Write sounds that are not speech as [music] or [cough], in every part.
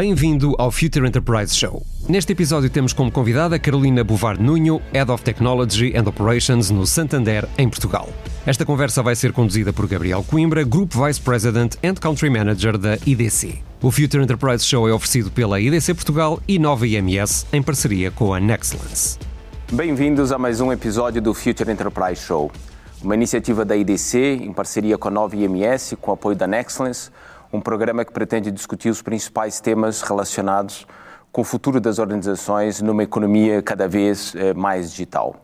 Bem-vindo ao Future Enterprise Show. Neste episódio temos como convidada Carolina Bovar Nunho, Head of Technology and Operations no Santander, em Portugal. Esta conversa vai ser conduzida por Gabriel Coimbra, Group Vice President and Country Manager da IDC. O Future Enterprise Show é oferecido pela IDC Portugal e Nova IMS em parceria com a Nexlance. Bem-vindos a mais um episódio do Future Enterprise Show, uma iniciativa da IDC em parceria com a Nova IMS com apoio da Nexlance, um programa que pretende discutir os principais temas relacionados com o futuro das organizações numa economia cada vez eh, mais digital.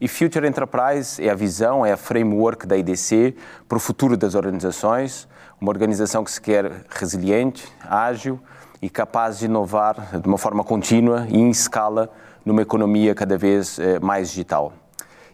E Future Enterprise é a visão, é a framework da IDC para o futuro das organizações, uma organização que se quer resiliente, ágil e capaz de inovar de uma forma contínua e em escala numa economia cada vez eh, mais digital.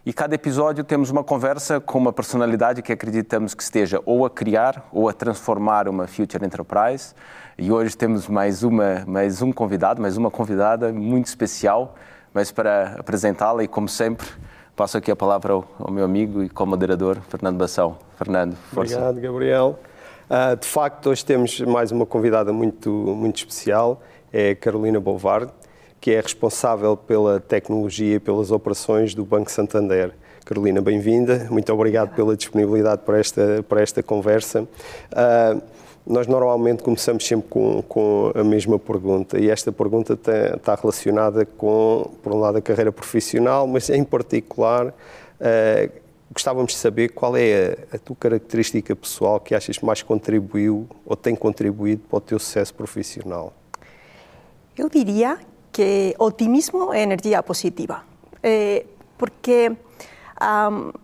E cada episódio temos uma conversa com uma personalidade que acreditamos que esteja ou a criar ou a transformar uma Future Enterprise. E hoje temos mais, uma, mais um convidado, mais uma convidada muito especial. Mas para apresentá-la, e como sempre, passo aqui a palavra ao, ao meu amigo e co-moderador, Fernando Bação. Fernando, força. Obrigado, Gabriel. Uh, de facto, hoje temos mais uma convidada muito, muito especial, é Carolina Bovard que é responsável pela tecnologia e pelas operações do Banco Santander. Carolina, bem-vinda. Muito obrigado pela disponibilidade para esta, para esta conversa. Uh, nós normalmente começamos sempre com, com, a mesma pergunta e esta pergunta está, está, relacionada com, por um lado, a carreira profissional, mas em particular uh, gostávamos de saber qual é a, a tua característica pessoal que achas mais contribuiu ou tem contribuído para o teu sucesso profissional. Eu diria que optimismo e enerxía positiva. Eh, porque um,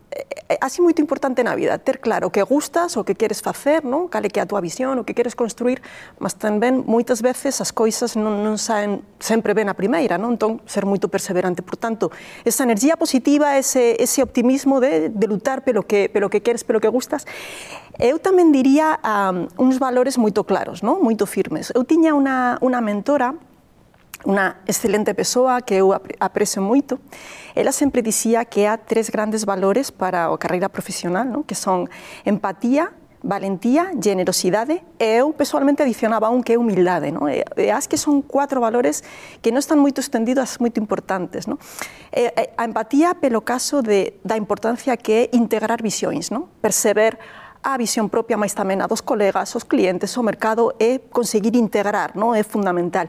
así moito importante na vida, ter claro o que gustas, o que queres facer, non? cale que a tua visión, o que queres construir, mas tamén moitas veces as coisas non, non saen sempre ben a primeira, non? entón ser moito perseverante. Por tanto, esa enerxía positiva, ese, ese optimismo de, de lutar pelo que, pelo que queres, pelo que gustas, eu tamén diría um, uns valores moito claros, non? moito firmes. Eu tiña unha, unha mentora unha excelente persoa que eu aprecio moito. Ela sempre dicía que há tres grandes valores para a carreira profesional, non? que son empatía, valentía, generosidade e eu pessoalmente adicionaba un que é humildade. E, e que son cuatro valores que non están moito estendidos, moito importantes. Non? E, a empatía pelo caso de, da importancia que é integrar visións, non? perceber a visión propia, mais tamén a dos colegas, os clientes, o mercado, e conseguir integrar, non? é fundamental.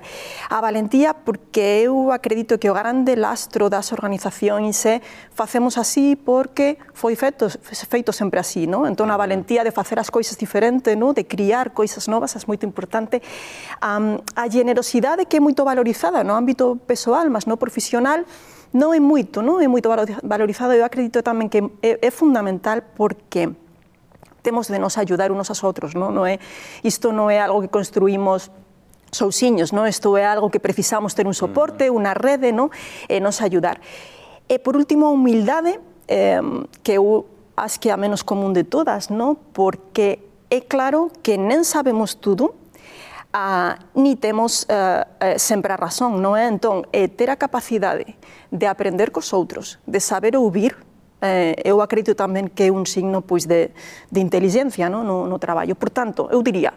A valentía, porque eu acredito que o grande lastro das organizacións é facemos así porque foi feito, feito sempre así, non? entón a valentía de facer as coisas diferente, non? de criar coisas novas, é moito importante. Um, a generosidade que é moito valorizada no ámbito pessoal, mas no profesional, non é moito, non é moito valorizado, eu acredito tamén que é, é fundamental porque temos de nos ayudar unos aos outros, non? non é, isto non é algo que construímos sousiños, non? Isto é algo que precisamos ter un soporte, unha rede, non? E eh, nos ayudar. E por último, a humildade, eh, que eu acho que é a menos común de todas, non? Porque é claro que nen sabemos tudo, ah, ni temos ah, eh, sempre a razón, non é? Entón, é ter a capacidade de aprender cos outros, de saber ouvir, eh, eu acredito tamén que é un signo pois, de, de inteligencia no, no, no traballo. Por tanto, eu diría,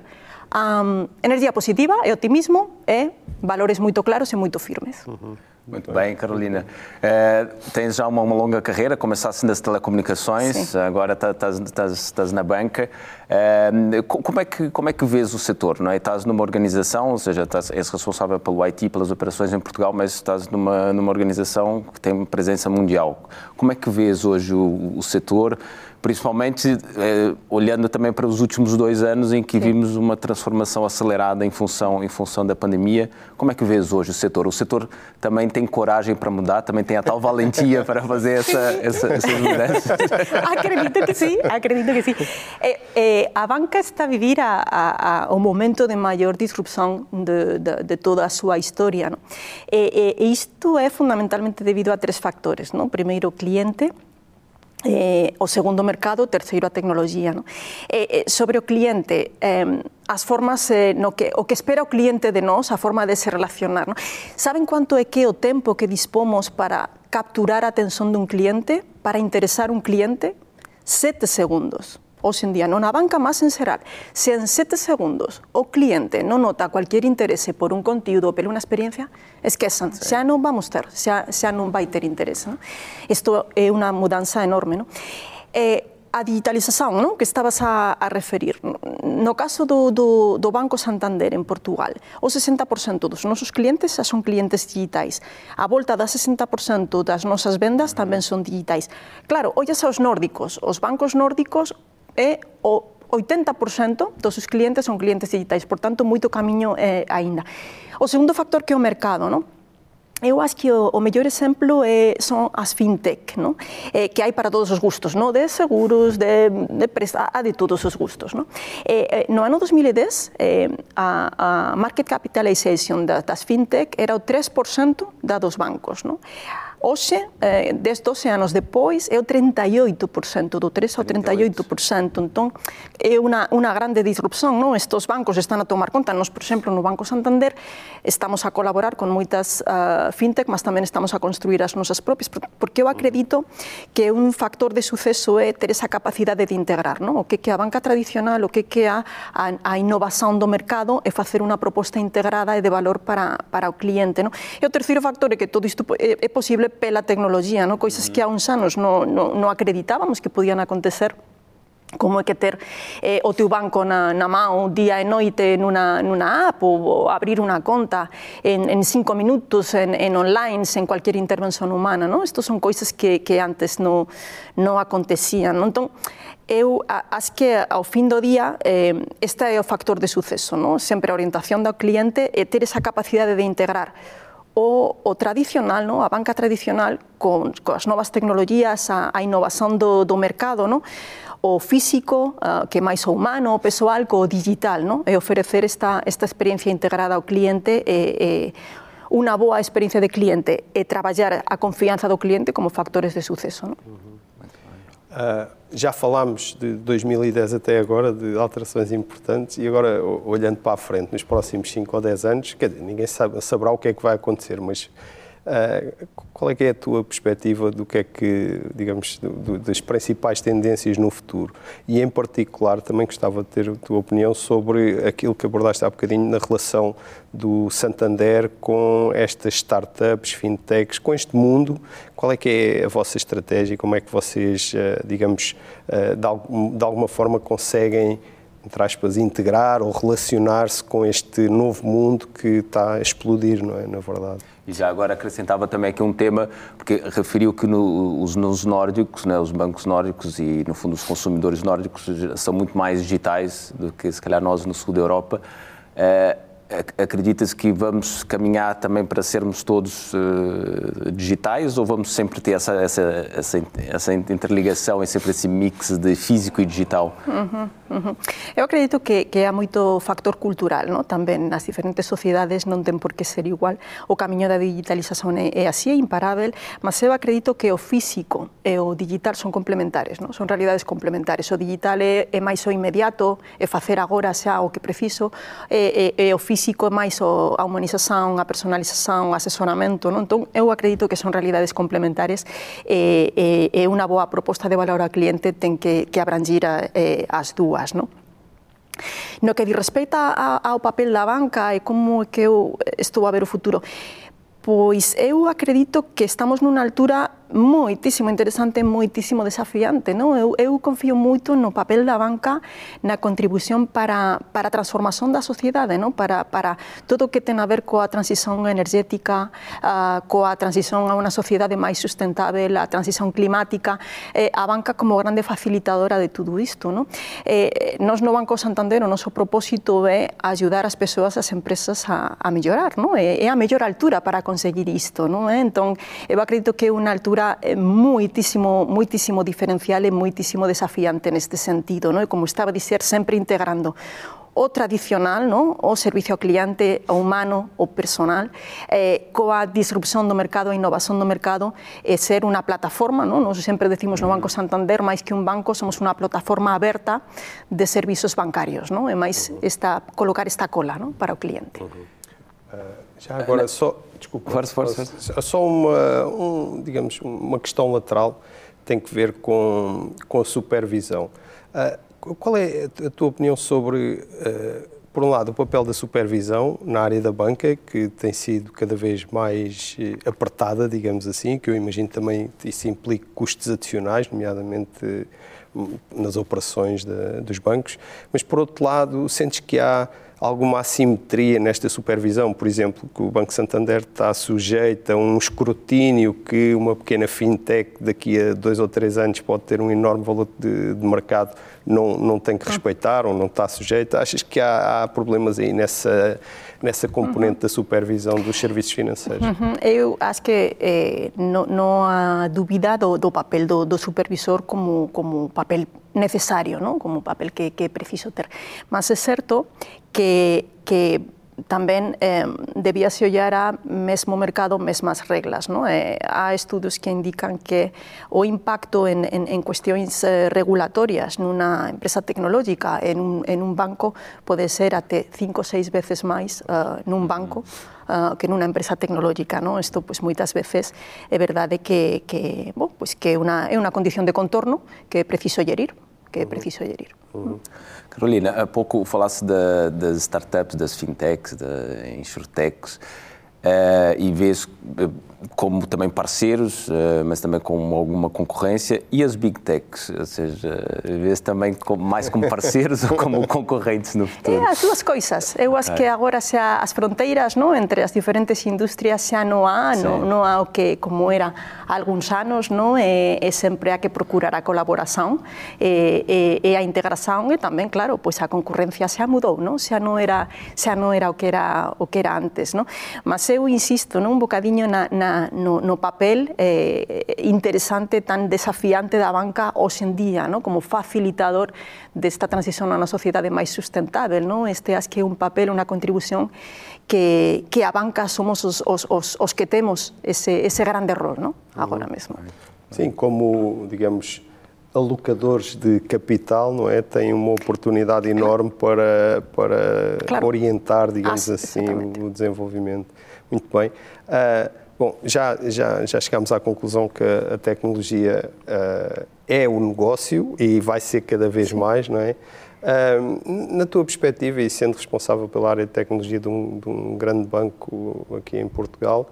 um, enerxía positiva e optimismo e valores moito claros e moito firmes. Uh -huh. Muito bem, Carolina. É, tens já uma, uma, longa carreira, começaste nas telecomunicações, Sim. agora estás, na banca. É, como, é que, como é que vês o setor? Não é? Estás numa organização, ou seja, estás, és responsável pelo IT, pelas operações em Portugal, mas estás numa, numa organização que tem presença mundial. Como é que vês hoje o, o setor? Principalmente eh, olhando também para os últimos dois anos em que Sim. vimos uma transformação acelerada em função, em função da pandemia. Como é que vês hoje o setor? O setor também tem coragem para mudar, também tem a tal valentia para fazer essa, essa, essas mudanças? [laughs] acredito que sim, acredito que sim. Eh, eh, a banca está a vivir a, a, a, o momento de maior disrupção de, de, de toda a sua história. Não? E, e isto é fundamentalmente devido a três factores. Não? Primeiro, o cliente, eh, o segundo mercado, terceiro a tecnología. No? Eh, eh, sobre o cliente, eh, as formas no que o que espera o cliente de nós, a forma de se relacionar. Saben quanto é que o tempo que dispomos para capturar a atención dun cliente, para interesar un cliente? Sete segundos. Hoxe en día non a banca máis en xeral, se en sete segundos o cliente non nota cualquier interese por un contido ou por unha experiencia, esquezan, sí. xa non vamos ter, xa, xa non vai ter interese. Non? Isto é unha mudanza enorme. Non? Eh, a digitalización non? que estabas a, a referir. No caso do, do, do Banco Santander en Portugal, o 60% dos nosos clientes xa son clientes digitais. A volta da 60% das nosas vendas tamén son digitais. Claro, ollas aos nórdicos. Os bancos nórdicos é o 80% dos seus clientes son clientes digitais, por tanto, moito camiño eh, aínda. O segundo factor que é o mercado, non? Eu acho que o, o mellor exemplo é, son as fintech, no? eh, que hai para todos os gustos, no? de seguros, de, de presta, de todos os gustos. No, eh, eh, no ano 2010, eh, a, a market capitalization das, das fintech era o 3% da dos bancos. No? Hoxe, eh, 10, 12 anos depois, é o 38%, do 3 ao 38%. Entón, é unha, unha grande disrupción, non? Estos bancos están a tomar conta. Nos, por exemplo, no Banco Santander, estamos a colaborar con moitas uh, fintech, mas tamén estamos a construir as nosas propias, porque eu acredito que un factor de suceso é ter esa capacidade de integrar, non? O que que a banca tradicional, o que que a, a, a innovación do mercado é facer unha proposta integrada e de valor para, para o cliente, non? E o terceiro factor é que todo isto é, é posible posible pela tecnoloxía, no? coisas que há uns anos non no, no acreditábamos que podían acontecer como é que ter eh, o teu banco na, na mão día e noite nunha, nunha app ou, ou abrir unha conta en, en cinco minutos en, en online sen cualquier intervención humana, non? Estas son coisas que, que antes non, non acontecían, non? Entón, eu as que ao fin do día eh, este é o factor de suceso, non? Sempre a orientación do cliente e ter esa capacidade de integrar o, o tradicional, no? a banca tradicional, con, con as novas tecnologías, a, a innovación do, do mercado, no? o físico, uh, que máis o humano, o pessoal, co digital, no? e ofrecer esta, esta experiencia integrada ao cliente e, e unha boa experiencia de cliente e traballar a confianza do cliente como factores de suceso. No? Uh -huh. uh, já falámos de 2010 até agora, de alterações importantes, e agora, olhando para a frente, nos próximos 5 ou 10 anos, quer dizer, ninguém sabe, saberá o que é que vai acontecer, mas uh, qual é que é a tua perspectiva do que é que, digamos, do, do, das principais tendências no futuro? E, em particular, também gostava de ter a tua opinião sobre aquilo que abordaste há bocadinho na relação do Santander com estas startups, fintechs, com este mundo. Qual é que é a vossa estratégia? Como é que vocês, eh, digamos, eh, de alguma forma conseguem entre aspas, integrar ou relacionar-se com este novo mundo que está a explodir, não é? Na verdade. E já agora acrescentava também aqui um tema, porque referiu que no, os, nos nórdicos, né, os bancos nórdicos e, no fundo, os consumidores nórdicos são muito mais digitais do que, se calhar, nós no sul da Europa. É, Acredita-se que vamos caminhar também para sermos todos uh, digitais ou vamos sempre ter essa, essa, essa, essa, interligação e sempre esse mix de físico e digital? Uhum, uhum. Eu acredito que, que há muito factor cultural não? também nas diferentes sociedades, não tem por que ser igual. O caminho da digitalização é, é é imparável, mas eu acredito que o físico e o digital são complementares, não? são realidades complementares. O digital é, é o imediato, é fazer agora xa o que preciso, o físico físico é máis o, a humanización, a personalización, o asesoramento, non? Entón, eu acredito que son realidades complementares e, e, e unha boa proposta de valor ao cliente ten que, que abrangir a, eh, as dúas, non? No que di respeita ao papel da banca e como é que eu estou a ver o futuro, pois eu acredito que estamos nunha altura moitísimo interesante, moitísimo desafiante. Non? Eu, eu confío moito no papel da banca na contribución para, para a transformación da sociedade, non? Para, para todo o que ten a ver coa transición energética, uh, coa transición a unha sociedade máis sustentável, a transición climática, eh, a banca como grande facilitadora de tudo isto. Non? Eh, no Banco Santander o noso propósito é ayudar as persoas, as empresas a, a mellorar, non? É, é a mellor altura para conseguir isto. Non? Entón, eu acredito que é unha altura é moitísimo, moitísimo diferencial e moitísimo desafiante neste sentido, non? E como estaba a dizer, sempre integrando o tradicional, no? o servicio ao cliente, o humano, o personal, eh, coa disrupción do mercado, a innovación do mercado, e ser unha plataforma, no? nos sempre decimos no Banco Santander, máis que un banco, somos unha plataforma aberta de servizos bancarios, no? e máis esta, colocar esta cola no? para o cliente. Uh -huh. uh, já agora, só, desculpa, força, força, força. só uma, um, digamos, uma questão lateral tem que ver com, com a supervisão. Uh, qual é a tua opinião sobre, uh, por um lado, o papel da supervisão na área da banca, que tem sido cada vez mais uh, apertada, digamos assim, que eu imagino também isso implica custos adicionais, nomeadamente uh, nas operações de, dos bancos, mas por outro lado, sentes que há alguma assimetria nesta supervisão, por exemplo, que o Banco Santander está sujeito a um escrutínio que uma pequena fintech daqui a dois ou três anos pode ter um enorme valor de, de mercado, não, não tem que respeitar ou não está sujeito. Achas que há, há problemas aí nessa, nessa componente uhum. da supervisão dos serviços financeiros? Uhum. Eu acho que eh, não, não, há dúvida do, do papel do, do supervisor como, como papel necesario, ¿no? como papel que, que é preciso ter. Mas é certo que, que tamén eh, debía se ollar a mesmo mercado mesmas reglas. No? Eh, há estudos que indican que o impacto en, en, en cuestións eh, regulatorias nunha empresa tecnológica, en un, en un banco, pode ser até cinco ou seis veces máis uh, eh, nun banco uh, que nunha empresa tecnológica. No? Isto, pois, moitas veces é verdade que, que, bo, pois, que una, é unha condición de contorno que é preciso llerir. Que é preciso gerir. Uhum. Carolina, há pouco falasse de, das startups, das fintechs, das insurtechs, e vês como também parceiros, eh, mas também com alguma concorrência, e as big techs, ou seja, vê-se também mais como parceiros ou como [laughs] concorrentes no futuro? É as duas coisas. Eu acho que agora as fronteiras não, entre as diferentes indústrias xa não há, não, não há o que como era há alguns anos, não, é, é sempre há que procurar a colaboração e, e, e a integração e também, claro, pois a concorrência xa mudou, não? xa não era xa não era o que era o que era antes, não? Mas eu insisto, não, um bocadinho na, na no, no papel eh, interesante, tan desafiante da banca hoxe en día, no? como facilitador desta transición a unha sociedade máis sustentável. No? Este acho que é un papel, unha contribución que, que a banca somos os, os, os, os que temos ese, ese grande rol no? agora mesmo. Sim, como, digamos, alocadores de capital, não é? Têm uma oportunidade enorme para, para claro. orientar, digamos ah, assim, o desenvolvimento. Muito bem. Uh, Bom, já, já, já chegámos à conclusão que a tecnologia uh, é o negócio e vai ser cada vez mais, não é? Uh, na tua perspectiva, e sendo responsável pela área de tecnologia de um, de um grande banco aqui em Portugal,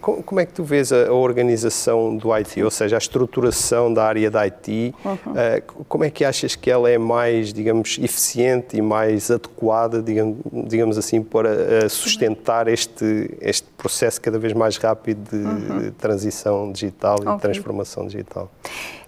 como é que tu vês a organização do IT, ou seja, a estruturação da área da IT? Uhum. Ah, como é que achas que ela é mais, digamos, eficiente e mais adequada, digamos, assim, para ah, sustentar este, este processo cada vez mais rápido de, uhum. transição digital e okay. transformação digital?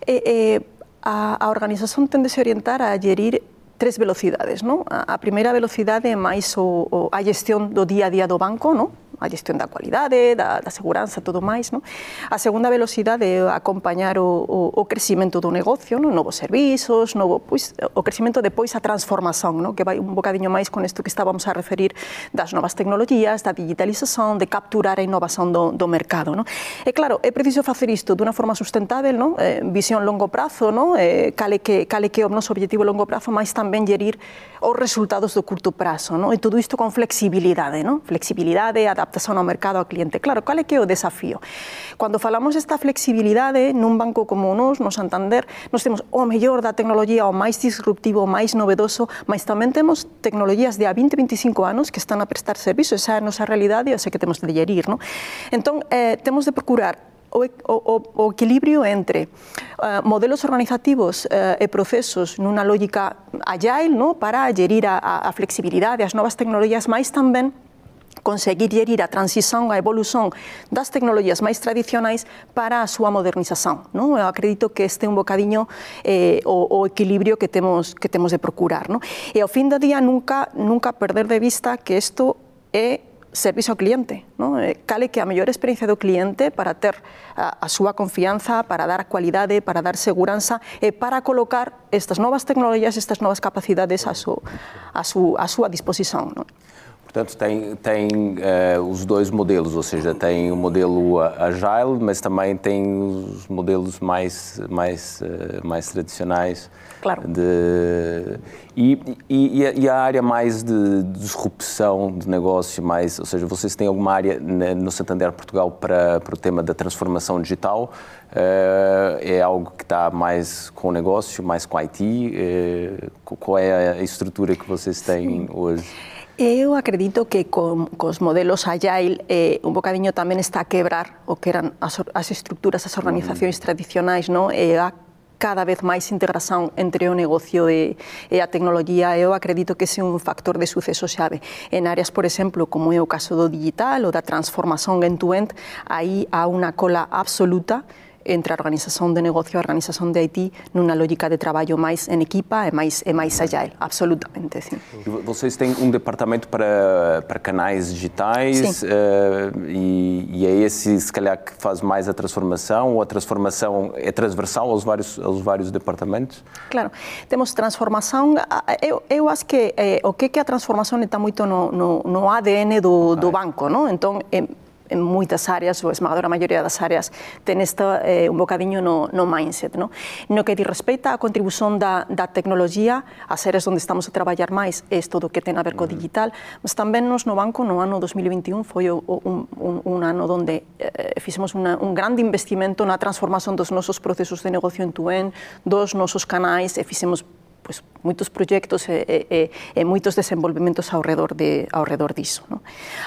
É, é, a, a organização tende a se orientar a gerir tres velocidades. Non? A, a primeira velocidade é máis o, o, a gestión do día a día do banco, non? a gestión da cualidade, da, da seguranza, todo máis, non? A segunda velocidade é acompañar o, o, o crecimento do negocio, non? novos servizos, novo, pois, o crecimento depois a transformación, non? que vai un bocadiño máis con isto que estábamos a referir das novas tecnologías, da digitalización, de capturar a innovación do, do mercado. Non? E claro, é preciso facer isto dunha forma sustentável, non? Eh, visión longo prazo, non? Eh, cale, que, cale que o noso objetivo longo prazo, máis tamén gerir os resultados do curto prazo. Non? E todo isto con flexibilidade, non? flexibilidade, adaptación, adaptación ao mercado ao cliente. Claro, cal é que é o desafío? Cando falamos desta flexibilidade nun banco como nós, nos, no Santander, nos temos o oh, mellor da tecnología, o máis disruptivo, o máis novedoso, mas tamén temos tecnologías de a 20, 25 anos que están a prestar servizo, esa é a nosa realidade e o que temos de gerir. No? Entón, eh, temos de procurar o, o, o equilibrio entre uh, modelos organizativos uh, e procesos nunha lógica agile no? para gerir a, a flexibilidade, as novas tecnologías, máis tamén conseguir gerir a transición a evolución das tecnologías máis tradicionais para a súa modernización. Non? Eu acredito que este é un bocadiño eh, o, o equilibrio que temos que temos de procurar. Non? E ao fin do día nunca, nunca perder de vista que isto é servicio ao cliente, non? Eh, cale que a mellor experiencia do cliente para ter a, a súa confianza, para dar cualidade, para dar seguranza e para colocar estas novas tecnologías, estas novas capacidades a, su, a, su, a súa disposición, non? Portanto, tem, tem uh, os dois modelos, ou seja, tem o modelo agile, mas também tem os modelos mais, mais, uh, mais tradicionais. Claro. De, e, e, e, a, área mais de disrupção de negócio, mais, ou seja, vocês têm alguma área no Santander Portugal para, para o tema da transformação digital? Uh, é algo que está mais com o negócio, mais com a IT? qual é a estrutura que vocês têm Sim. hoje? Eu acredito que con, cos modelos agile eh, un bocadiño tamén está a quebrar o que eran as, as estructuras, as organizacións mm. tradicionais, non? E eh, a cada vez máis integración entre o negocio e, e a tecnología. Eu acredito que ese é un factor de suceso xave. En áreas, por exemplo, como é o caso do digital ou da transformación end-to-end, aí há unha cola absoluta entre a organización de negocio e a organización de IT nunha lógica de traballo máis en equipa e máis, e máis agile, absolutamente. Sim. Vocês têm um departamento para, para canais digitais uh, e, e, é esse, se calhar, que faz mais a transformação ou a transformação é transversal aos vários, aos vários departamentos? Claro, temos transformação, eu, eu acho que eh, o que é a transformação está muito no, no, no ADN do, do banco, não? Então, en moitas áreas, ou esmagadora maioría das áreas, ten esta, eh, un bocadiño no, no mindset. No? no que di respeita á contribución da, da tecnología, as áreas onde estamos a traballar máis, é todo o que ten a ver co mm. digital, mas tamén nos no banco no ano 2021 foi o, un, un, un ano onde eh, fixemos una, un grande investimento na transformación dos nosos procesos de negocio en Tuen, dos nosos canais e fixemos pues, moitos proxectos e, e, e moitos desenvolvementos ao redor, de, ao redor diso. No?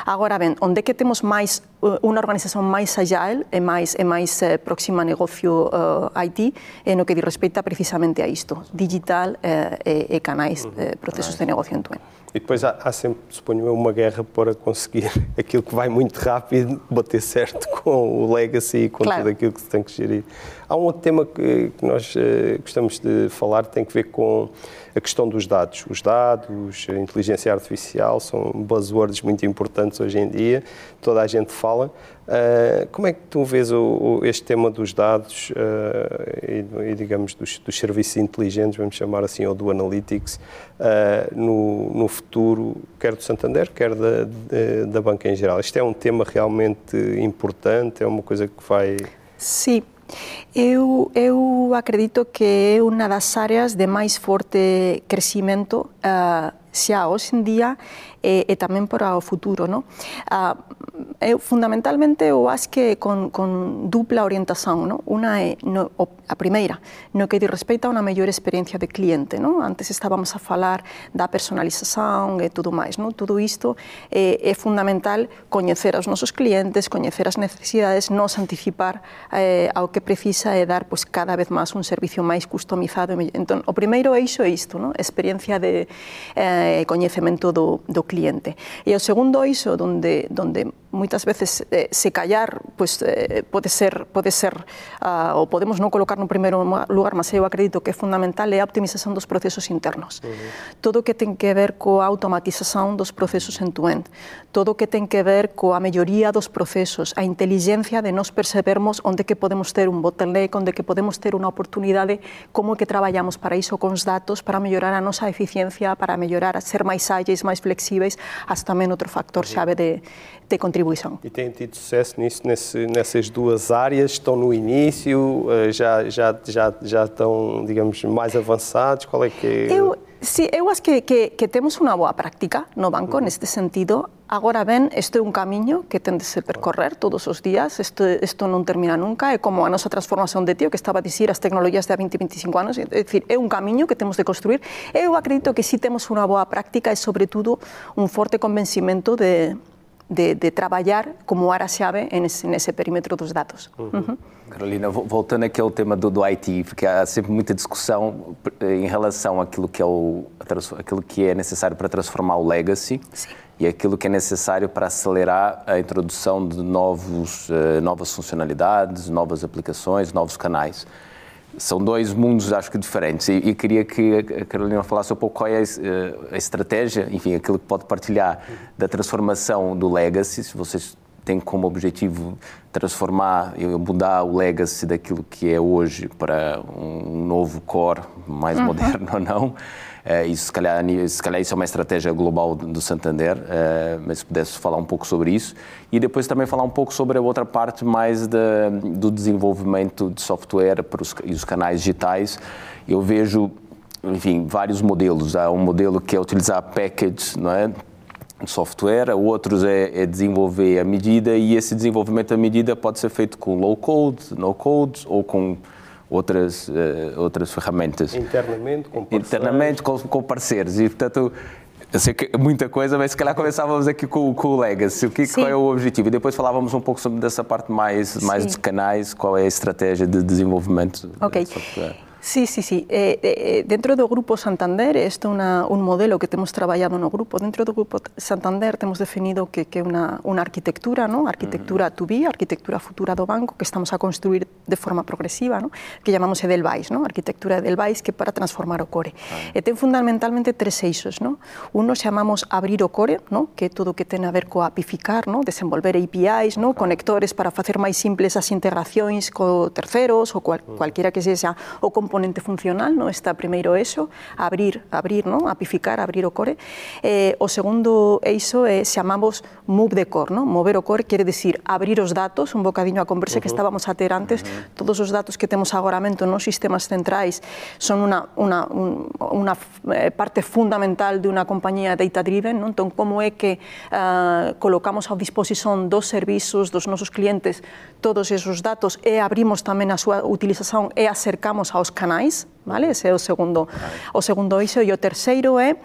Agora ben, onde que temos máis unha organización máis agile e máis, e máis eh, próxima a negocio uh, IT e no que di respeita precisamente a isto, digital eh, e, e canais, eh, procesos de negocio en Tuen. E depois há, há, sempre, suponho eu, uma guerra para conseguir [laughs] aquilo que vai muito rápido bater certo [laughs] com o legacy e com claro. tudo aquilo que se tem que gerir. Há um outro tema que, que nós uh, gostamos de falar, tem que ver com a questão dos dados. Os dados, a inteligência artificial são buzzwords muito importantes hoje em dia, toda a gente fala. Uh, como é que tu vês o, o, este tema dos dados uh, e, e, digamos, dos, dos, serviços inteligentes, vamos chamar assim, ou do analytics, uh, no, no, futuro, quer do Santander, quer da, da, da banca em geral? Isto é um tema realmente importante, é uma coisa que vai... Sim. Eu, eu acredito que é unha das áreas de máis forte crecimento uh, ah, xa hoxe en día e, e tamén para o futuro. No? Ah, eu, fundamentalmente, eu acho que con, con dupla orientación. No? Una é no, a primeira, no que di respeito a unha mellor experiencia de cliente. No? Antes estábamos a falar da personalización e tudo máis. No? Tudo isto é, é fundamental coñecer aos nosos clientes, coñecer as necesidades, nos anticipar eh, ao que precisa e dar pois, cada vez máis un servicio máis customizado. Entón, o primeiro eixo é isto, no? experiencia de eh, e coñecemento do, do cliente. E o segundo iso, donde, donde moitas veces eh, se callar pues, eh, pode ser, pode ser ah, uh, ou podemos non colocar no primeiro lugar, mas eu acredito que é fundamental é a optimización dos procesos internos. Uh -huh. Todo o que ten que ver coa automatización dos procesos en tu end, todo o que ten que ver coa melloría dos procesos, a inteligencia de nos percebermos onde que podemos ter un bottleneck, onde que podemos ter unha oportunidade, como é que traballamos para iso cons datos, para mellorar a nosa eficiencia, para mellorar a ser máis ágeis, máis flexíveis, hasta tamén outro factor chave de, de contribuição. E têm tido sucesso nisso, nesse, nessas duas áreas? Estão no início? Eh, já, já, já, já estão, digamos, mais avançados? Qual é que é? Eu, Sí, eu acho que, que, que temos unha boa práctica no banco neste sentido. Agora ben, este é un camiño que ten de se percorrer todos os días, isto, isto non termina nunca, é como a nosa transformación de tío que estaba a dicir as tecnologías de 20, 25 anos, é dicir, é un camiño que temos de construir. Eu acredito que si temos unha boa práctica e, sobretudo, un forte convencimento de, de, de trabalhar como área-chave nesse, nesse perímetro dos dados. Uhum. Uhum. Carolina, voltando aqui ao tema do, do IT, porque há sempre muita discussão eh, em relação àquilo que é, o, aquilo que é necessário para transformar o legacy Sim. e aquilo que é necessário para acelerar a introdução de novos, uh, novas funcionalidades, novas aplicações, novos canais são dois mundos, acho que diferentes. E, e, queria que a Carolina falasse um pouco qual é a, a, estratégia, enfim, aquilo que pode partilhar da transformação do legacy, se vocês tem como objetivo transformar e mudar o legacy daquilo que é hoje para um novo core mais uhum. moderno [laughs] ou não. Uh, isso, se calhar, se calhar isso é uma estratégia global do Santander, uh, mas se pudesse falar um pouco sobre isso. E depois também falar um pouco sobre a outra parte mais de, do desenvolvimento de software para os, e os canais digitais. Eu vejo, enfim, vários modelos. Há um modelo que é utilizar package, não é? software, outros é, é, desenvolver a medida e esse desenvolvimento à medida pode ser feito com low code, no code ou com outras, uh, outras ferramentas. Internamente, com parceiros. Internamente, com, com parceiros. E, portanto, eu sei que muita coisa, mas se calhar começávamos aqui com, com o Legacy. O que, qual é o objetivo? E depois falávamos um pouco sobre dessa parte mais, mais de canais, qual é a estratégia de desenvolvimento okay. de software. Sí, sí, sí. Eh, eh, dentro do Grupo Santander, isto é un modelo que temos traballado no grupo. Dentro do Grupo Santander temos definido que, é unha, unha arquitectura, ¿no? arquitectura to be, arquitectura futura do banco, que estamos a construir de forma progresiva, ¿no? que llamamos Edelweiss, ¿no? arquitectura Edelweiss, que para transformar o core. Ah. E ten fundamentalmente tres eixos. ¿no? Uno chamamos abrir o core, ¿no? que é todo o que ten a ver co apificar, ¿no? desenvolver APIs, ¿no? conectores para facer máis simples as integracións co terceros ou cual, cualquiera que sexa o componente componente funcional, no Está primeiro eso, abrir, abrir, non? Apificar, abrir o core. Eh, o segundo eixo é eh, chamamos move the core, non? Mover o core quere decir abrir os datos, un bocadiño a conversa uh -huh. que estábamos a ter antes, uh -huh. todos os datos que temos agora mento nos sistemas centrais son unha, unha, un, unha eh, parte fundamental de unha compañía data-driven, non? Entón, como é que uh, colocamos a disposición dos servizos dos nosos clientes todos esos datos e abrimos tamén a súa utilización e acercamos aos canais canais, vale? Ese é o segundo, o segundo eixo e o terceiro é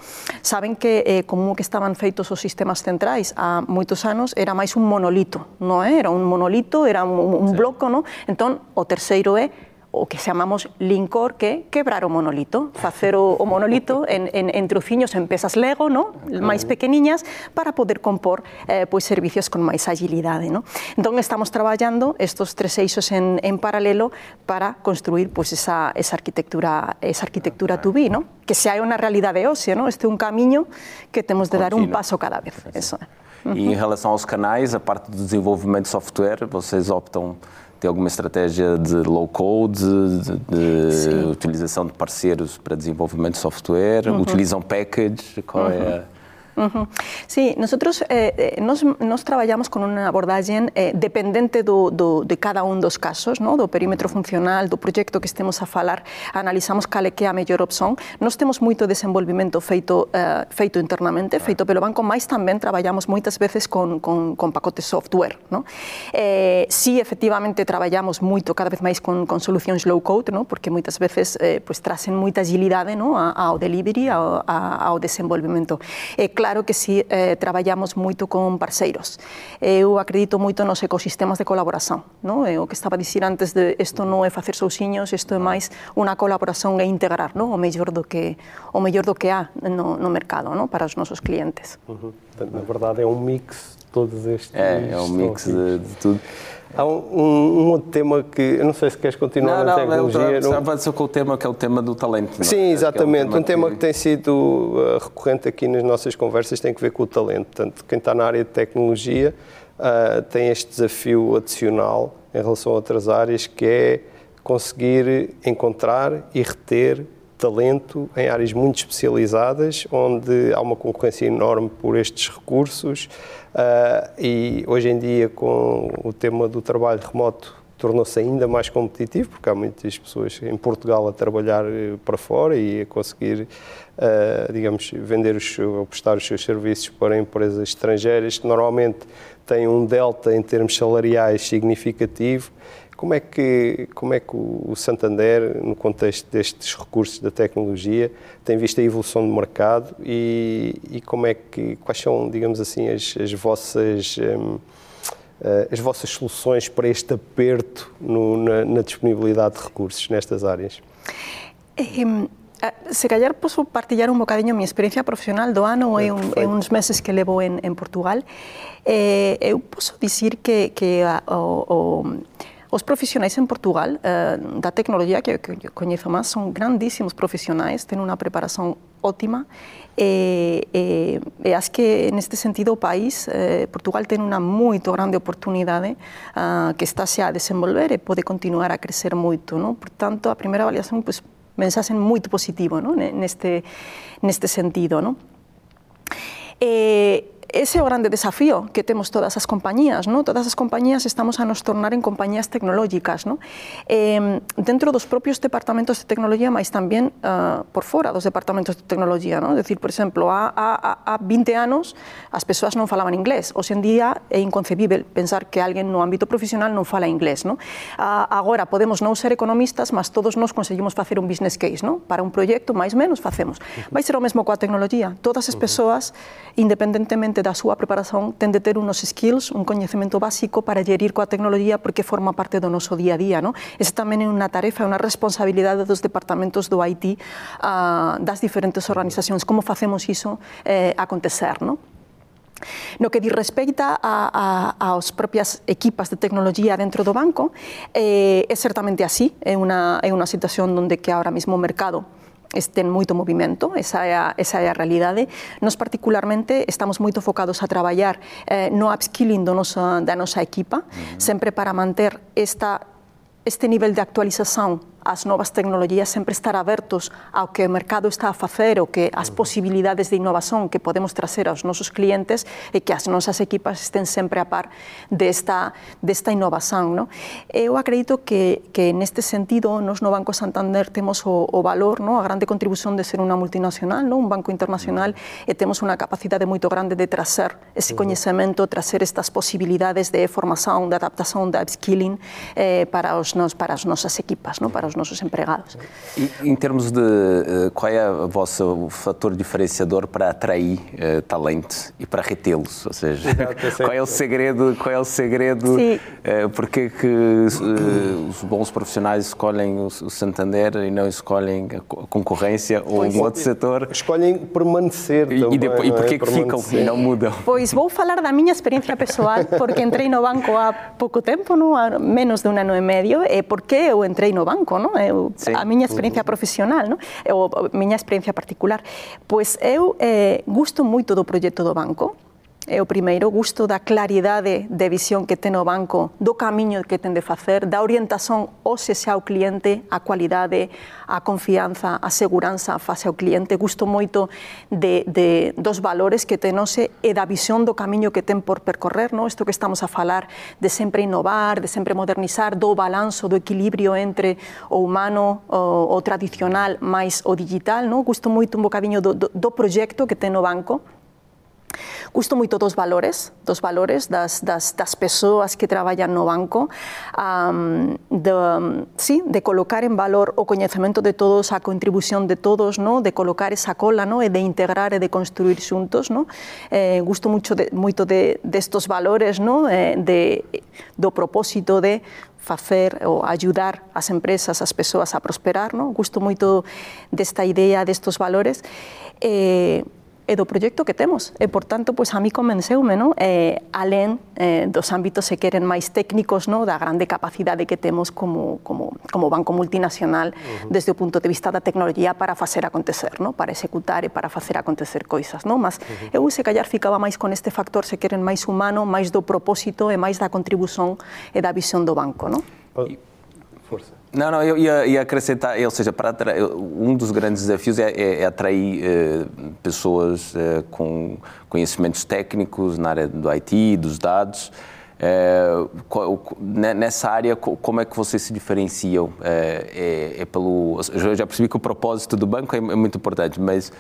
saben que eh, como que estaban feitos os sistemas centrais há moitos anos era máis un monolito, non é? Era un monolito, era un, un bloco, non? Entón, o terceiro é o que chamamos lincor que quebrar o monolito, facer o, o monolito en, en, en truciños en pesas Lego, no? máis pequeniñas, para poder compor eh, pois servicios con máis agilidade. No? Entón, estamos traballando estos tres eixos en, en paralelo para construir pois, esa, esa arquitectura esa arquitectura tubí, no? que se hai unha realidade ósea, no? este é un camiño que temos de dar un paso cada vez. Eso. E em relação aos canais, a parte do desenvolvimento de software, vocês optam tem alguma estratégia de low code, de, de utilização de parceiros para desenvolvimento de software? Uhum. Utilizam package? Qual uhum. é a Uh -huh. Sí, nosotros eh, eh nos, nos, traballamos con unha abordaxe eh, dependente do, do, de cada un dos casos, no? do perímetro funcional, do proxecto que estemos a falar, analizamos cale que é a mellor opción. Nos temos moito desenvolvimento feito, eh, feito internamente, ah. feito pelo banco, mais tamén traballamos moitas veces con, con, con pacotes software. No? Eh, sí, efectivamente, traballamos moito cada vez máis con, con solucións low code, no? porque moitas veces eh, pues, trasen moita agilidade no? a, ao delivery, ao, a, ao desenvolvimento. Eh, claro, que si eh, traballamos moito con parceiros. Eu acredito moito nos ecosistemas de colaboración. No? o que estaba a dicir antes de isto non é facer sousiños, isto é máis unha colaboración e integrar no? o mellor do que o mellor do que há no, no mercado no? para os nosos clientes. Uh -huh. Na verdade é um mix todos estes. É, é um mix de, de tudo. Há um, um, um, outro tema que eu não sei se queres continuar não, na não, tecnologia. Não, não... ser com o tema que é o tema do talento. Sim, exatamente. É um tema, um tema que... que... tem sido uh, recorrente aqui nas nossas conversas tem que ver com o talento. Portanto, quem está na área de tecnologia uh, tem este desafio adicional em relação a outras áreas que é conseguir encontrar e reter talento em áreas muito especializadas, onde há uma concorrência enorme por estes recursos uh, e hoje em dia com o tema do trabalho remoto tornou-se ainda mais competitivo, porque há muitas pessoas em Portugal a trabalhar eh, para fora e a conseguir, uh, digamos, vender os, ou prestar os seus serviços para empresas estrangeiras que normalmente têm um delta em termos salariais significativo como é que, como é que o Santander, no contexto destes recursos da tecnologia, tem visto a evolução do mercado e, e como é que, quais são, digamos assim, as, as vossas um, eh, as vossas soluções para este aperto no, na, na, disponibilidade de recursos nestas áreas? se calhar posso partillar un bocadinho a minha experiencia profesional do ano un, e uns meses que levo en Portugal. Eh, eu posso dicir que, que a, o, o Os profissionais em Portugal uh, da tecnologia que, que eu conheço mais são grandíssimos profissionais, têm uma preparação ótima. E, e, e acho que neste sentido o país, eh, Portugal ten unha moito grande oportunidade uh, que está xa a desenvolver e pode continuar a crecer moito. No? Por tanto, a primeira avaliación, pues, mensaxe moito positivo no? neste, neste sentido. No? E, ese é o grande desafío que temos todas as compañías, ¿no? Todas as compañías estamos a nos tornar en compañías tecnológicas, ¿no? Eh, dentro dos propios departamentos de tecnología, máis tamén uh, por fora dos departamentos de tecnología, ¿no? Decir, por exemplo, há, há, há 20 anos as persoas non falaban inglés. Hoxe en día é inconcebible pensar que alguén no ámbito profesional non fala inglés, ¿no? Uh, agora, podemos non ser economistas, mas todos nós conseguimos facer un business case, ¿no? Para un proxecto, máis menos, facemos. Vai ser o mesmo coa tecnología. Todas as persoas, independentemente parte da súa preparación ten de ter unos skills, un coñecemento básico para gerir coa tecnología porque forma parte do noso día a día. No? Ese tamén é unha tarefa, unha responsabilidade dos departamentos do IT uh, das diferentes organizacións. Como facemos iso eh, acontecer? No? No que di respeita a, a, propias equipas de tecnología dentro do banco, eh, é certamente así, é unha situación onde que ahora mismo o mercado estén moito movimento, esa é a, esa é a realidade. Nos particularmente estamos moito focados a traballar eh, no upskilling do noso, da nosa equipa, uh -huh. sempre para manter esta, este nivel de actualización as novas tecnologías sempre estar abertos ao que o mercado está a facer, o que as posibilidades de innovación que podemos trazer aos nosos clientes e que as nosas equipas estén sempre a par desta, desta innovación. No? Eu acredito que, que neste sentido nos no Banco Santander temos o, o valor, no? a grande contribución de ser unha multinacional, no? un banco internacional, e temos unha capacidade moito grande de trazer ese coñecemento, trazer estas posibilidades de formación, de adaptación, de upskilling eh, para, os nos, para as nosas equipas, no? para os nossos empregados. E, em termos de uh, qual é o vosso fator diferenciador para atrair uh, talento e para retê-los? Ou seja, [laughs] qual é o segredo? Qual é o segredo? Uh, porque que os bons profissionais escolhem o, o, Santander e não escolhem a concorrência ou pois, um outro setor? Escolhem permanecer também, E, depois, e porquê é? que ficam e não mudam? Pois vou falar da minha experiência pessoal, porque entrei no banco há pouco tempo, não? há menos de um ano e meio, e porque eu entrei no banco, non? Eu, eh, sí. A miña experiencia profesional, non? Eh, Ou a miña experiencia particular. Pois eu eh, gusto moito do proxecto do banco, é o primeiro gusto da claridade de visión que ten o banco, do camiño que ten de facer, da orientación hoxe xa ao cliente, a cualidade, a confianza, a seguranza face ao cliente. Gusto moito de, de dos valores que ten hoxe e da visión do camiño que ten por percorrer, no? isto que estamos a falar de sempre innovar, de sempre modernizar, do balanzo, do equilibrio entre o humano, o, o tradicional, máis o digital. No? Gusto moito un bocadiño do, do, do proxecto que ten o banco, gusto moito dos valores, dos valores das, das, das persoas que traballan no banco, um, de, sí, de colocar en valor o coñecemento de todos, a contribución de todos, no? de colocar esa cola no? e de integrar e de construir xuntos. No? Eh, gusto mucho de, moito de, destos de valores, no? eh, de, do propósito de facer ou ayudar as empresas, as persoas a prosperar, No? Gusto moito desta idea, destos valores. Eh, e do proxecto que temos. E, por tanto, pois, a mí convenceume, ¿no? Eh, alén eh, dos ámbitos se queren máis técnicos, ¿no? Da grande capacidade que temos como, como, como banco multinacional uh -huh. desde o punto de vista da tecnología para facer acontecer, ¿no? Para executar e para facer acontecer coisas, ¿no? Mas uh -huh. eu, se callar, ficaba máis con este factor se queren máis humano, máis do propósito e máis da contribución e da visión do banco, No? Forza. Não, não, eu ia, ia acrescentar, ou seja, para um dos grandes desafios é, é, é atrair eh, pessoas eh, com conhecimentos técnicos na área do IT, dos dados. Eh, nessa área, como é que vocês se diferenciam? É, é, pelo, eu já percebi que o propósito do banco é, é muito importante, mas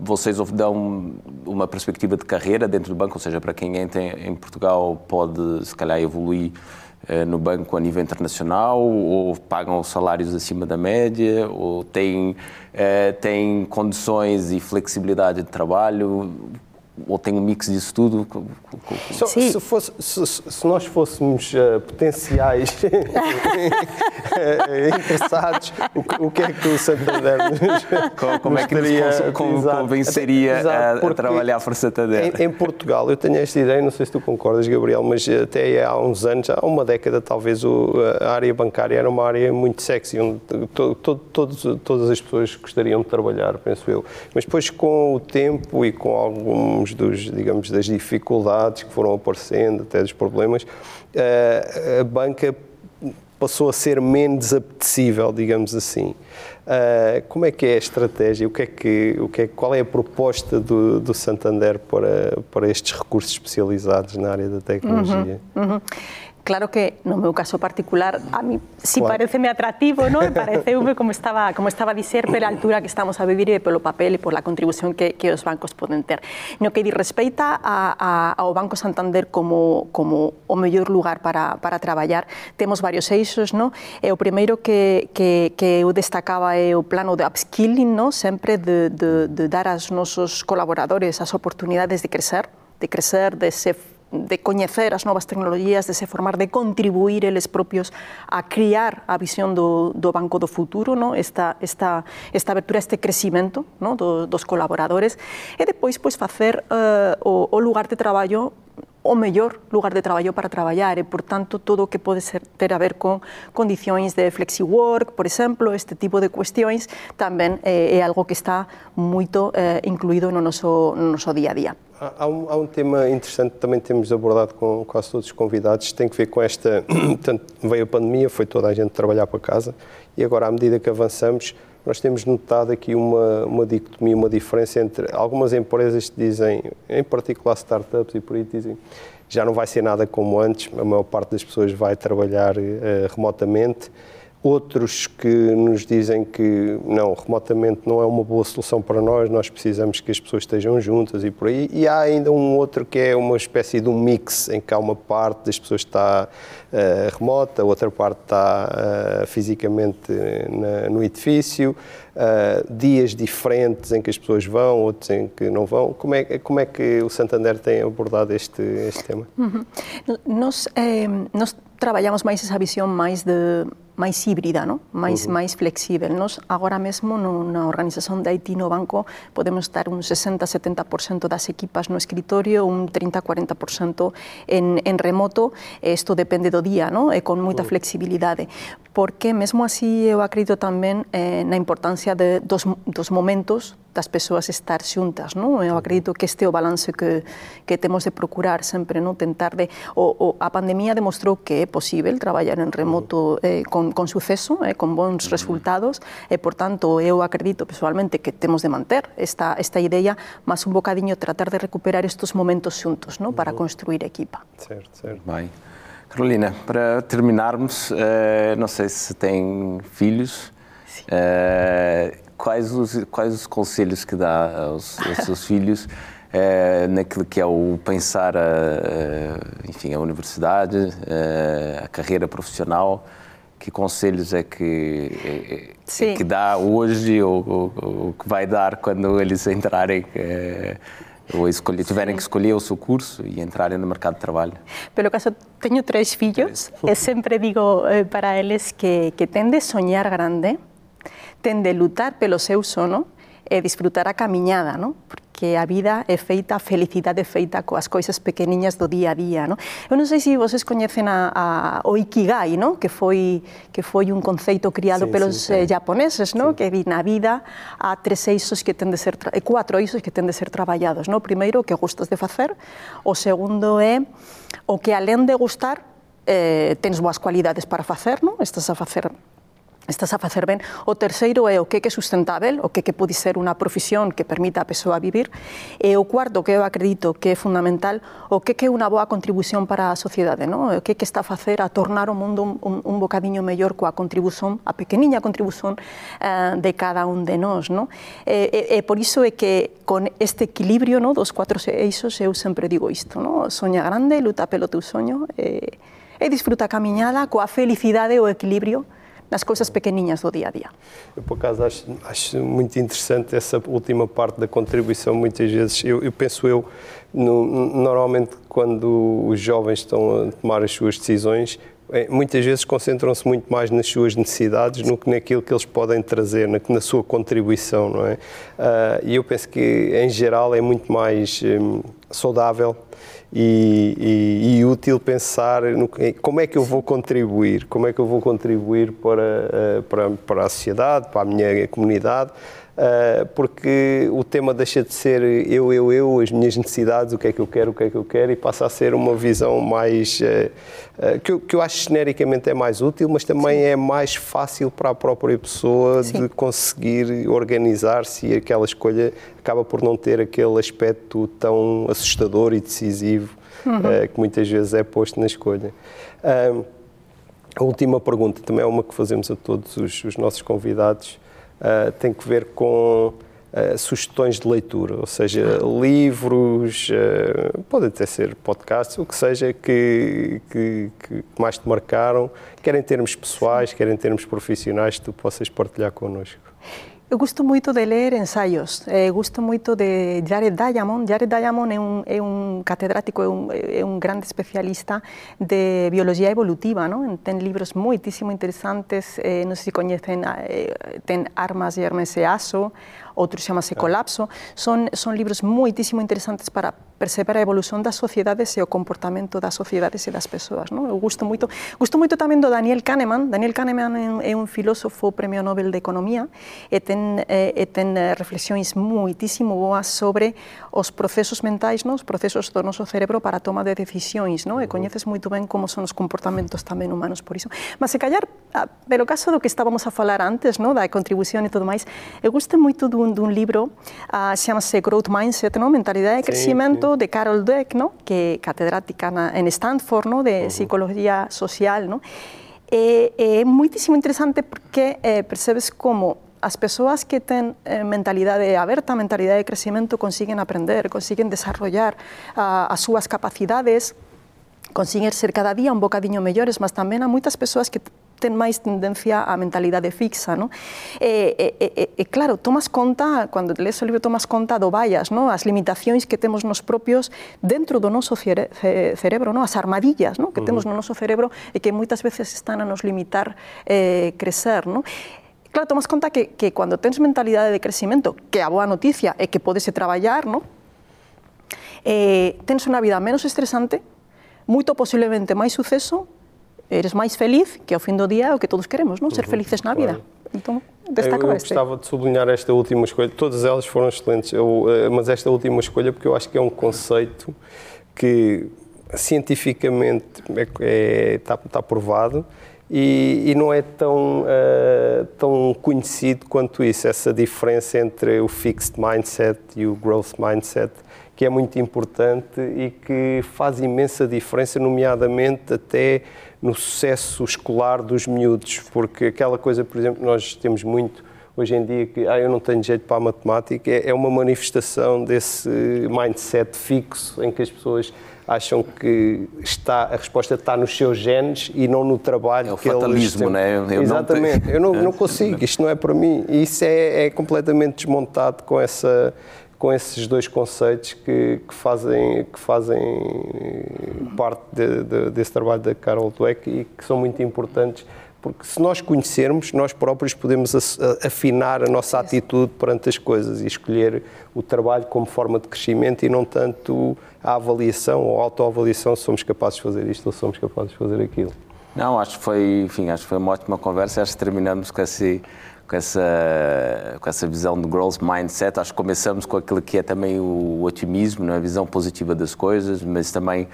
vocês dão uma perspectiva de carreira dentro do banco, ou seja, para quem entra em Portugal pode, se calhar, evoluir no banco a nível internacional ou pagam salários acima da média ou têm, eh, têm condições e flexibilidade de trabalho? Ou tem um mix disso tudo? So, se, fosse, se, se, nós fôssemos uh, potenciais [laughs] interessados, o, o, que é que o Santander nos, como, como é que nos convenceria exato, a, a, trabalhar para o Santander? Em, em, Portugal, eu tenho esta ideia, não sei se tu concordas, Gabriel, mas até há uns anos, há uma década talvez, o, a área bancária era uma área muito sexy, onde to, to, todos, todas as pessoas gostariam de trabalhar, penso eu. Mas depois, com o tempo e com alguns dos, digamos, das dificuldades que foram aparecendo, até dos problemas, eh, a banca passou a ser menos apetecível, digamos assim. Uh, como é que é a estratégia? O que é que, o que é, qual é a proposta do, do Santander para, para estes recursos especializados na área da tecnologia? Uhum, uhum. Claro que no meu caso particular a mí si claro. pareceme atractivo, ¿no? Pareceume [laughs] como estaba como estaba a dizer pela altura que estamos a vivir e polo papel e pola contribución que, que os bancos poden ter. No que di respeita a, a, ao Banco Santander como, como o mellor lugar para, para traballar, temos varios eixos, ¿no? E o primeiro que, que, que eu destacaba é o plano de upskilling, ¿no? Sempre de, de, de dar aos nosos colaboradores as oportunidades de crecer, de crecer, de ser de coñecer as novas tecnologías, de se formar, de contribuir eles propios a criar a visión do, do Banco do Futuro, no? esta, esta, esta abertura, este crecimento no? do, dos colaboradores, e depois pois, facer uh, o, o lugar de traballo o mellor lugar de traballo para traballar e, por tanto, todo o que pode ser, ter a ver con condicións de flexi-work, por exemplo, este tipo de cuestións, tamén eh, é algo que está moito eh, incluído no noso, no noso día a día. Há um, há um, tema interessante que também temos abordado com quase todos os convidados, tem que ver com esta. [clears throat] Portanto, veio a pandemia, foi toda a gente trabalhar para casa e agora, à medida que avançamos, nós temos notado aqui uma, uma dicotomia, uma diferença entre algumas empresas que dizem, em particular startups e por aí dizem, já não vai ser nada como antes, a maior parte das pessoas vai trabalhar uh, remotamente outros que nos dizem que não, remotamente não é uma boa solução para nós, nós precisamos que as pessoas estejam juntas e por aí. E há ainda um outro que é uma espécie de um mix, em que há uma parte das pessoas está uh, remota, outra parte está uh, fisicamente na, no edifício, uh, dias diferentes em que as pessoas vão, outros em que não vão. Como é, como é que o Santander tem abordado este, este tema? Uhum. Nós, eh, nós trabalhamos máis esa visión máis de máis híbrida, no? máis, uh -huh. máis flexível. Nos agora mesmo nunha organización de IT no banco podemos estar un 60-70% das equipas no escritorio, un 30-40% en, en remoto, isto depende do día, no? e con moita uh -huh. flexibilidade. Porque mesmo así eu acredito tamén eh, na importancia de, dos, dos momentos das persoas estar xuntas, non? Eu acredito que este é o balance que, que temos de procurar sempre, non? Tentar de... O, o, a pandemia demostrou que é posible traballar en remoto eh, con, con suceso, eh, con bons resultados, e, por tanto, eu acredito pessoalmente que temos de manter esta, esta idea, mas un bocadiño tratar de recuperar estes momentos xuntos, non? Para construir equipa. Certo, certo. Bem. Carolina, para terminarmos, uh, não sei se tem filhos, uh, quais os, quais os conselhos que dá aos, aos seus filhos é, [laughs] naquilo que é o pensar a, a enfim, a universidade, a, eh, a, carreira profissional? Que conselhos é que, é, é que dá hoje ou, ou, ou, que vai dar quando eles entrarem ou escolher, tiverem que escolher o seu curso e entrarem no mercado de trabalho? Pelo caso, tenho três filhos e sempre digo para eles que, que tende a sonhar grande, ten de lutar pelo seu sono e disfrutar a camiñada, non? Porque a vida é feita, a felicidade é feita coas coisas pequeniñas do día a día, non? Eu non sei se vocês coñecen a, a o ikigai, non? Que foi que foi un conceito criado sí, pelos sí, sí. Eh, japoneses, non? Sí. Que na vida há tres eixos que ten de ser eh, cuatro eixos que ten de ser traballados, non? O primeiro, o que gustas de facer, o segundo é o que alén de gustar eh, tens boas cualidades para facer, non? Estás a facer Estás a facer ben. O terceiro é o que é sustentável, o que é que pode ser unha profesión que permita a persoa vivir. E o cuarto, que eu acredito que é fundamental, o que é que unha boa contribución para a sociedade, non? o que é que está a facer a tornar o mundo un, un, un bocadiño mellor coa contribución, a pequeniña contribución eh, de cada un de nós. Non? E, e, e por iso é que con este equilibrio no, dos cuatro eixos eu sempre digo isto, no? soña grande, luta pelo teu soño, e, e disfruta a camiñada coa felicidade e o equilibrio nas coisas pequenininhas do dia a dia. Eu, por acaso, acho, acho muito interessante essa última parte da contribuição. Muitas vezes, eu, eu penso eu, no, normalmente quando os jovens estão a tomar as suas decisões, muitas vezes concentram-se muito mais nas suas necessidades do que naquilo que eles podem trazer, na, na sua contribuição, não é? Uh, e eu penso que, em geral, é muito mais um, saudável e, e, e, útil pensar no, como é que eu vou contribuir, como é que eu vou contribuir para, ah, para, para a sociedade, para a minha comunidade, ah, porque o tema deixa de ser eu, eu, eu, as minhas necessidades, o que é que eu quero, o que é que eu quero, e passa a ser uma visão mais. Ah, ah, que, eu, que eu acho genericamente é mais útil, mas também Sim. é mais fácil para a própria pessoa Sim. de conseguir organizar-se e aquela escolha acaba por não ter aquele aspecto tão assustador e decisivo uhum. que muitas vezes é posto na escolha. a última pergunta também é uma que fazemos a todos os, os nossos convidados uh, tem que ver com uh, sugestões de leitura, ou seja, livros, uh, pode até ser podcasts, o que seja que, que, que, mais te marcaram, quer em termos pessoais, quer em termos profissionais, que tu possas partilhar connosco. Eu gosto muito de ler ensaios, eh, gosto muito de Jared Diamond. Jared Diamond é um, é um catedrático, é um, é grande especialista de biologia evolutiva, não? tem livros muitíssimo interessantes, eh, não sei se conhecem, eh, Armas e Hermes e outro chamase Colapso, son, son libros moitísimo interesantes para perceber a evolución das sociedades e o comportamento das sociedades e das persoas. Non? Eu gusto moito, gusto moito tamén do Daniel Kahneman. Daniel Kahneman é un filósofo premio Nobel de Economía e ten, e, e ten reflexións moitísimo boas sobre os procesos mentais, non? os procesos do noso cerebro para a toma de decisións. Non? E coñeces moito ben como son os comportamentos tamén humanos por iso. Mas se callar, ah, pero caso do que estábamos a falar antes, non? da contribución e todo máis, eu gusto moito dun de um livro, uh, chama-se Growth Mindset, não? mentalidade de crescimento, de Carol Dweck, ¿no? que catedrática en Stanford ¿no? de uh -huh. psicología social. ¿no? É, é muitíssimo interessante porque é, percebes como as pessoas que têm eh, mentalidade aberta, mentalidade de crescimento, conseguem aprender, conseguem desenvolver uh, as suas capacidades, conseguem ser cada dia um bocadinho melhores, mas também há muitas pessoas que ten máis tendencia á mentalidade fixa. Non? E, e, e, e claro, tomas conta, cando lees o libro, tomas conta do vallas, non? as limitacións que temos nos propios dentro do noso cere cerebro, non? as armadillas non? que temos no noso cerebro e que moitas veces están a nos limitar eh, crecer. Non? Claro, tomas conta que, que cando tens mentalidade de crecimento, que a boa noticia é que podes traballar, non? Eh, tens unha vida menos estresante, moito posiblemente máis suceso eres mais feliz, que ao fim do dia é o que todos queremos, não? Ser uhum, felizes na vida. Claro. Então, destaca eu, eu gostava de sublinhar esta última escolha. Todas elas foram excelentes, eu, eh, mas esta última escolha porque eu acho que é um conceito que cientificamente é, é, está, está provado e, e, não é tão, uh, tão conhecido quanto isso, essa diferença entre o fixed mindset e o growth mindset, que é muito importante e que faz imensa diferença, nomeadamente até no sucesso escolar dos miúdos, porque aquela coisa, por exemplo, nós temos muito hoje em dia que ah, eu não tenho jeito para a matemática, é, é uma manifestação desse mindset fixo em que as pessoas acham que está, a resposta está nos seus genes e não no trabalho é o que fatalismo, eles têm. Né? Eu Exatamente, não eu não, não [laughs] consigo, isto não é para mim. E isso é, é completamente desmontado com essa com esses dois conceitos que, que fazem, que fazem parte de, de, desse trabalho da Carol Dweck e que são muito importantes porque se nós conhecermos, nós próprios podemos afinar a nossa atitude perante as coisas e escolher o trabalho como forma de crescimento e não tanto a avaliação ou a autoavaliação se somos capazes de fazer isto ou somos capazes de fazer aquilo. Não, acho que foi, enfim, acho que foi uma ótima conversa. Acho que terminamos com esse com essa, com essa visão do growth mindset. Acho que começamos com aquilo que é também o otimismo, não é? a visão positiva das coisas, mas também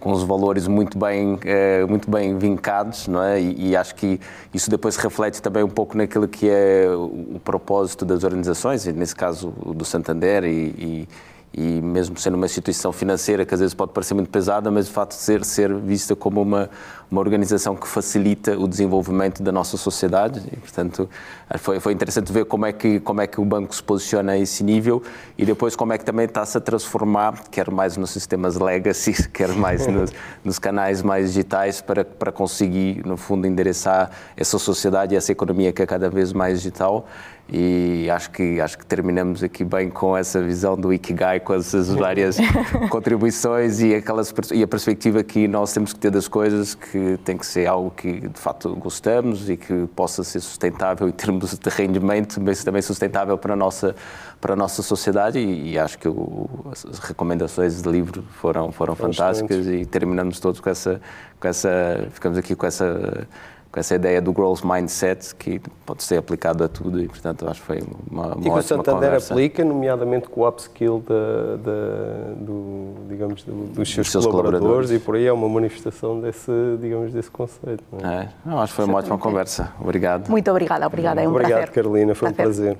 com os valores muito bem, é, muito bem vincados, não é? E, e, acho que isso depois reflete também um pouco naquilo que é o, propósito das organizações, nesse caso do Santander e, e e mesmo sendo uma instituição financeira que às vezes pode parecer muito pesada, mas de fato ser, ser vista como uma, uma organização que facilita o desenvolvimento da nossa sociedade. E, portanto, foi, foi interessante ver como é, que, como é que o banco se posiciona a esse nível e depois como é que também está-se a transformar, quer mais nos sistemas legacy, [laughs] quer mais [laughs] nos, nos canais mais digitais para, para conseguir, no fundo, endereçar essa sociedade e essa economia que é cada vez mais digital e acho que acho que terminamos aqui bem com essa visão do Ikigai, com essas várias [laughs] contribuições e aquelas e a perspectiva que nós temos que ter das coisas que tem que ser algo que de facto gostamos e que possa ser sustentável em termos de rendimento, mas também sustentável para a nossa para a nossa sociedade. E, e acho que o, as recomendações de livro foram foram fantásticas e terminamos todos com essa com essa ficamos aqui com essa com essa ideia do growth mindset que pode ser aplicado a tudo e, portanto, acho que foi uma, uma e que o Santander conversa. aplica, nomeadamente com o upskill de, de, do, digamos, do, dos seus, seus colaboradores, colaboradores. e por aí é uma manifestação desse, digamos, desse conceito. não é? É, não, acho que foi uma ótima conversa. Obrigado. Muito obrigada, obrigada. É um Obrigado, prazer. Carolina, foi um prazer.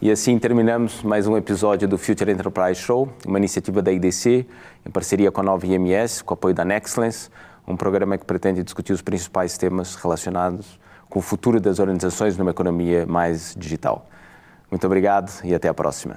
E assim terminamos mais um episódio do Future Enterprise Show, uma iniciativa da IDC, em parceria com a Nova IMS, com o apoio da Nexcellence, um programa que pretende discutir os principais temas relacionados com o futuro das organizações numa economia mais digital. Muito obrigado e até a próxima.